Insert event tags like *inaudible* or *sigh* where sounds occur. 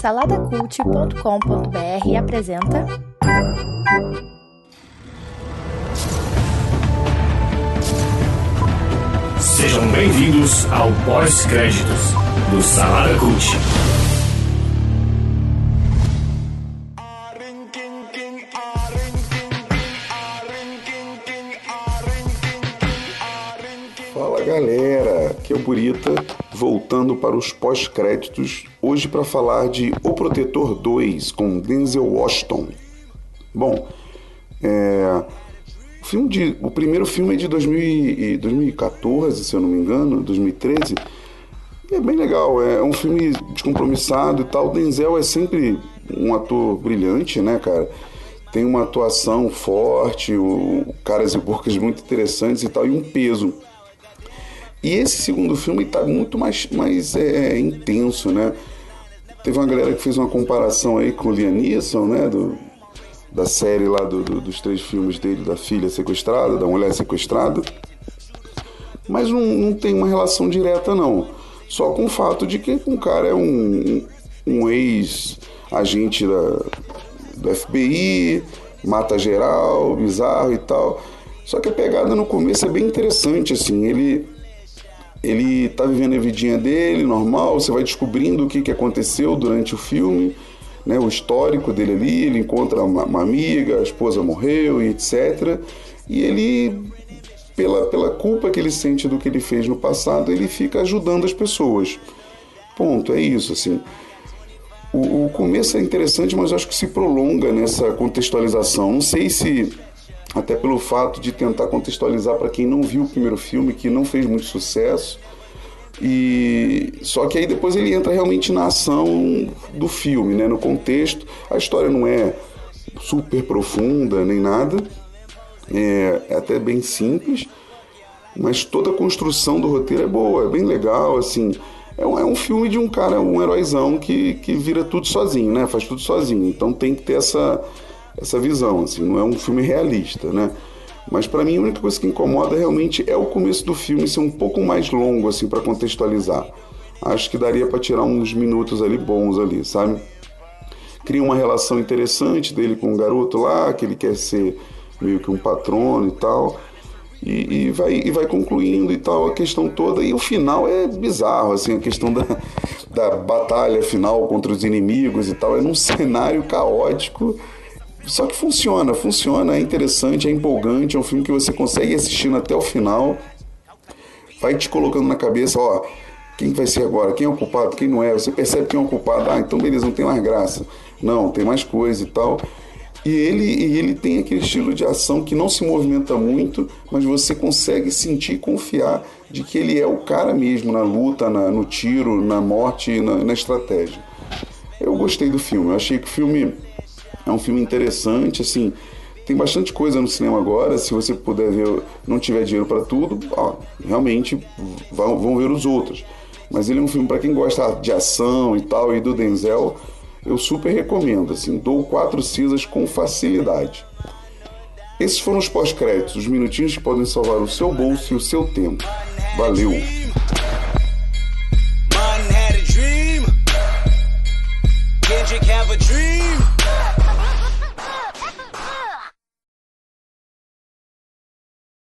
Saladacult.com.br apresenta. Sejam bem-vindos ao pós-créditos do Salada Cult. Fala galera, aqui é o Burita, voltando para os pós-créditos, hoje para falar de O Protetor 2 com Denzel Washington. Bom, é, o, filme de, o primeiro filme é de 2000, 2014, se eu não me engano, 2013. E é bem legal, é um filme descompromissado e tal. O Denzel é sempre um ator brilhante, né, cara? Tem uma atuação forte, o, caras e bocas muito interessantes e tal, e um peso. E esse segundo filme está muito mais, mais é, intenso, né? Teve uma galera que fez uma comparação aí com o Liam Neeson, né? Do, da série lá do, do, dos três filmes dele, da filha sequestrada, da mulher sequestrada. Mas não, não tem uma relação direta, não. Só com o fato de que o cara é um, um ex-agente da, do FBI, mata geral, bizarro e tal. Só que a pegada no começo é bem interessante, assim. Ele ele tá vivendo a vidinha dele, normal, você vai descobrindo o que, que aconteceu durante o filme, né, o histórico dele ali, ele encontra uma, uma amiga, a esposa morreu e etc. E ele, pela, pela culpa que ele sente do que ele fez no passado, ele fica ajudando as pessoas. Ponto, é isso, assim. O, o começo é interessante, mas acho que se prolonga nessa contextualização. Não sei se até pelo fato de tentar contextualizar para quem não viu o primeiro filme, que não fez muito sucesso. E só que aí depois ele entra realmente na ação do filme, né, no contexto. A história não é super profunda nem nada, é, é até bem simples, mas toda a construção do roteiro é boa, é bem legal, assim. É um, é um filme de um cara, um heróizão que, que vira tudo sozinho, né? Faz tudo sozinho. Então tem que ter essa, essa visão, assim, não é um filme realista, né? Mas para mim a única coisa que incomoda realmente é o começo do filme ser um pouco mais longo assim para contextualizar. Acho que daria para tirar uns minutos ali bons ali, sabe? Cria uma relação interessante dele com o um garoto lá, que ele quer ser meio que um patrono e tal. E, e, vai, e vai concluindo e tal a questão toda. E o final é bizarro, assim, a questão da, da batalha final contra os inimigos e tal. É num *laughs* cenário caótico só que funciona, funciona, é interessante, é empolgante, é um filme que você consegue assistir até o final, vai te colocando na cabeça, ó, quem vai ser agora, quem é o culpado, quem não é, você percebe quem é o culpado, ah, então beleza, não tem mais graça, não, tem mais coisa e tal. E ele, e ele tem aquele estilo de ação que não se movimenta muito, mas você consegue sentir e confiar de que ele é o cara mesmo na luta, na, no tiro, na morte, na, na estratégia. Eu gostei do filme, eu achei que o filme é um filme interessante, assim. Tem bastante coisa no cinema agora. Se você puder ver, não tiver dinheiro para tudo, ó, realmente vão, vão ver os outros. Mas ele é um filme para quem gosta de ação e tal, e do Denzel, eu super recomendo. Assim, dou quatro cisas com facilidade. Esses foram os pós-créditos, os minutinhos que podem salvar o seu bolso e o seu tempo. Valeu! Kendrick have a dream.